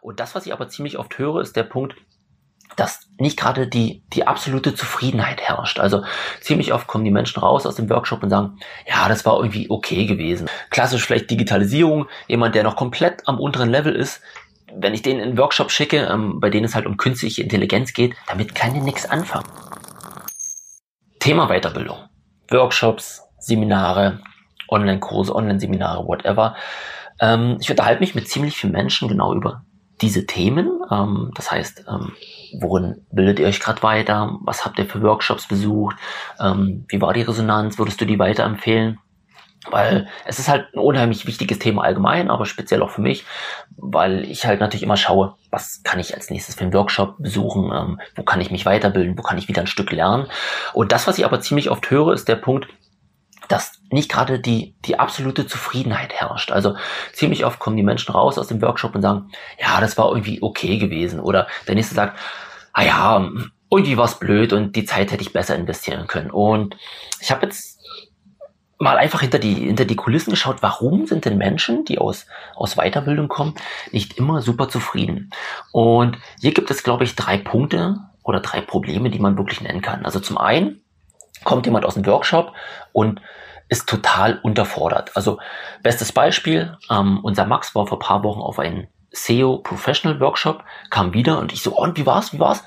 Und das, was ich aber ziemlich oft höre, ist der Punkt, dass nicht gerade die, die absolute Zufriedenheit herrscht. Also ziemlich oft kommen die Menschen raus aus dem Workshop und sagen, ja, das war irgendwie okay gewesen. Klassisch vielleicht Digitalisierung, jemand, der noch komplett am unteren Level ist, wenn ich den in einen Workshop schicke, ähm, bei denen es halt um künstliche Intelligenz geht, damit kann die nichts anfangen. Thema Weiterbildung. Workshops, Seminare, Online-Kurse, Online-Seminare, whatever. Ähm, ich unterhalte mich mit ziemlich vielen Menschen genau über diese Themen. Ähm, das heißt, ähm, worin bildet ihr euch gerade weiter? Was habt ihr für Workshops besucht? Ähm, wie war die Resonanz? Würdest du die weiterempfehlen? Weil es ist halt ein unheimlich wichtiges Thema allgemein, aber speziell auch für mich, weil ich halt natürlich immer schaue, was kann ich als nächstes für einen Workshop besuchen, ähm, wo kann ich mich weiterbilden, wo kann ich wieder ein Stück lernen. Und das, was ich aber ziemlich oft höre, ist der Punkt, dass nicht gerade die, die absolute Zufriedenheit herrscht. Also ziemlich oft kommen die Menschen raus aus dem Workshop und sagen, ja, das war irgendwie okay gewesen. Oder der nächste sagt, ah ja, irgendwie war es blöd und die Zeit hätte ich besser investieren können. Und ich habe jetzt mal einfach hinter die, hinter die Kulissen geschaut, warum sind denn Menschen, die aus, aus Weiterbildung kommen, nicht immer super zufrieden? Und hier gibt es, glaube ich, drei Punkte oder drei Probleme, die man wirklich nennen kann. Also zum einen kommt jemand aus dem Workshop und ist total unterfordert. Also bestes Beispiel, ähm, unser Max war vor paar Wochen auf einem SEO Professional Workshop, kam wieder und ich so, und wie war's, wie war's?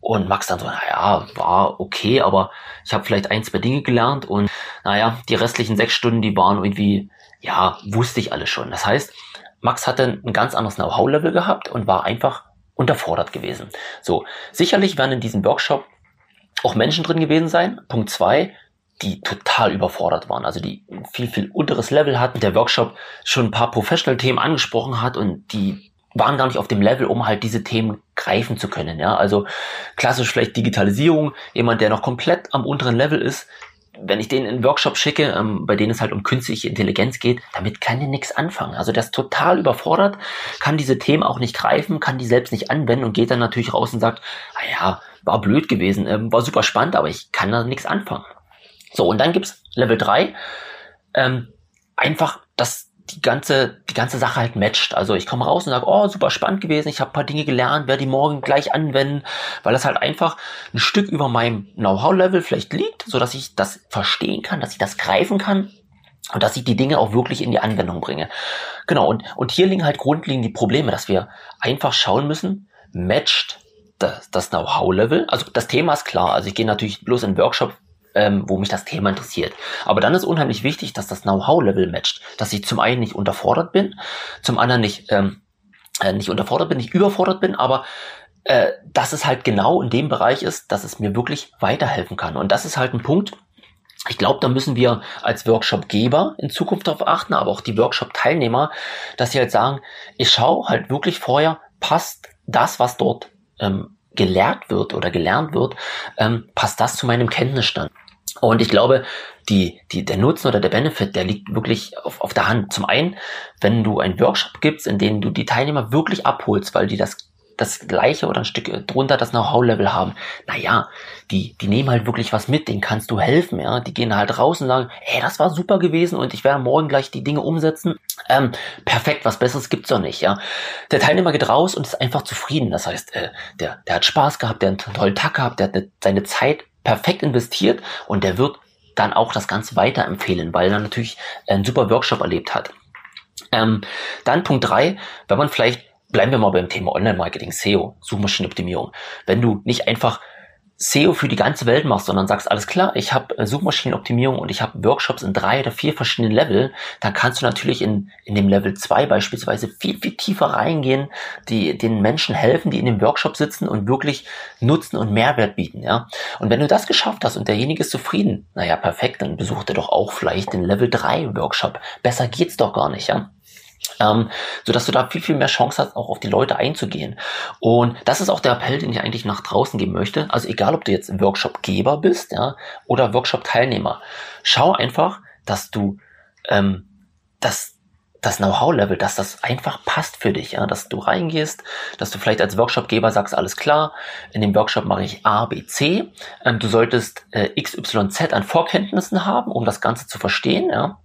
Und Max dann so, naja, war okay, aber ich habe vielleicht ein, zwei Dinge gelernt und naja, die restlichen sechs Stunden, die waren irgendwie, ja, wusste ich alles schon. Das heißt, Max hatte ein ganz anderes Know-how-Level gehabt und war einfach unterfordert gewesen. So, sicherlich werden in diesem Workshop auch Menschen drin gewesen sein. Punkt zwei, die total überfordert waren, also die viel, viel unteres Level hatten. Der Workshop schon ein paar Professional-Themen angesprochen hat und die waren gar nicht auf dem Level, um halt diese Themen greifen zu können. Ja, also klassisch vielleicht Digitalisierung, jemand, der noch komplett am unteren Level ist. Wenn ich den in einen Workshop schicke, ähm, bei denen es halt um künstliche Intelligenz geht, damit kann der nichts anfangen. Also der ist total überfordert, kann diese Themen auch nicht greifen, kann die selbst nicht anwenden und geht dann natürlich raus und sagt, ah ja, war blöd gewesen, ähm, war super spannend, aber ich kann da nichts anfangen. So, und dann gibt's Level 3, ähm, einfach, dass die ganze, die ganze Sache halt matcht. Also ich komme raus und sage, oh, super spannend gewesen, ich habe paar Dinge gelernt, werde die morgen gleich anwenden, weil das halt einfach ein Stück über meinem Know-how-Level vielleicht liegt, so dass ich das verstehen kann, dass ich das greifen kann und dass ich die Dinge auch wirklich in die Anwendung bringe. Genau, und, und hier liegen halt grundlegend die Probleme, dass wir einfach schauen müssen, matcht das, das Know-how-Level. Also das Thema ist klar. Also ich gehe natürlich bloß in einen Workshop, ähm, wo mich das Thema interessiert. Aber dann ist unheimlich wichtig, dass das Know-how-Level matcht. Dass ich zum einen nicht unterfordert bin, zum anderen nicht, ähm, äh, nicht unterfordert bin, nicht überfordert bin, aber äh, dass es halt genau in dem Bereich ist, dass es mir wirklich weiterhelfen kann. Und das ist halt ein Punkt, ich glaube, da müssen wir als Workshopgeber in Zukunft darauf achten, aber auch die Workshop-Teilnehmer, dass sie halt sagen, ich schaue halt wirklich vorher, passt das, was dort ähm, gelehrt wird oder gelernt wird, ähm, passt das zu meinem Kenntnisstand. Und ich glaube, die, die, der Nutzen oder der Benefit, der liegt wirklich auf, auf der Hand. Zum einen, wenn du einen Workshop gibst, in dem du die Teilnehmer wirklich abholst, weil die das das gleiche oder ein Stück drunter das Know-how-Level haben, naja, die, die nehmen halt wirklich was mit, denen kannst du helfen, ja. Die gehen halt raus und sagen, hey, das war super gewesen und ich werde morgen gleich die Dinge umsetzen. Ähm, perfekt, was Besseres gibt's doch nicht, ja. Der Teilnehmer geht raus und ist einfach zufrieden. Das heißt, äh, der, der hat Spaß gehabt, der hat einen tollen Tag gehabt, der hat seine Zeit perfekt investiert und der wird dann auch das Ganze weiterempfehlen, weil er natürlich einen super Workshop erlebt hat. Ähm, dann Punkt drei, wenn man vielleicht bleiben wir mal beim Thema Online-Marketing, SEO, Suchmaschinenoptimierung. Wenn du nicht einfach SEO für die ganze Welt machst, sondern sagst, alles klar, ich habe äh, Suchmaschinenoptimierung und ich habe Workshops in drei oder vier verschiedenen Level, dann kannst du natürlich in, in dem Level zwei beispielsweise viel, viel tiefer reingehen, die den Menschen helfen, die in dem Workshop sitzen und wirklich Nutzen und Mehrwert bieten. Ja? Und wenn du das geschafft hast und derjenige ist zufrieden, naja, perfekt, dann besucht er doch auch vielleicht den Level drei Workshop. Besser geht's doch gar nicht, ja ähm, so dass du da viel, viel mehr Chance hast, auch auf die Leute einzugehen. Und das ist auch der Appell, den ich eigentlich nach draußen geben möchte. Also egal, ob du jetzt Workshop-Geber bist, ja, oder Workshop-Teilnehmer. Schau einfach, dass du ähm, das, das Know-how-Level, dass das einfach passt für dich, ja, dass du reingehst, dass du vielleicht als Workshop-Geber sagst, alles klar, in dem Workshop mache ich A, B, C. Ähm, du solltest äh, X, Y, Z an Vorkenntnissen haben, um das Ganze zu verstehen, ja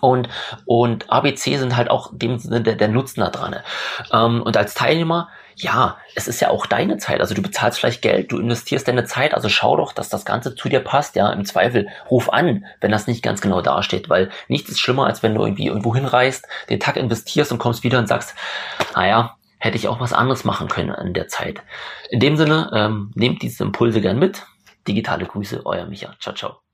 Und, und ABC sind halt auch dem Sinne der, der Nutzen da dran. Ähm, und als Teilnehmer, ja, es ist ja auch deine Zeit. Also du bezahlst vielleicht Geld, du investierst deine Zeit, also schau doch, dass das Ganze zu dir passt. Ja, im Zweifel ruf an, wenn das nicht ganz genau dasteht, weil nichts ist schlimmer, als wenn du irgendwie irgendwo hinreist, den Tag investierst und kommst wieder und sagst, naja, hätte ich auch was anderes machen können in der Zeit. In dem Sinne, ähm, nehmt diese Impulse gern mit. Digitale Grüße, euer Micha. Ciao, ciao.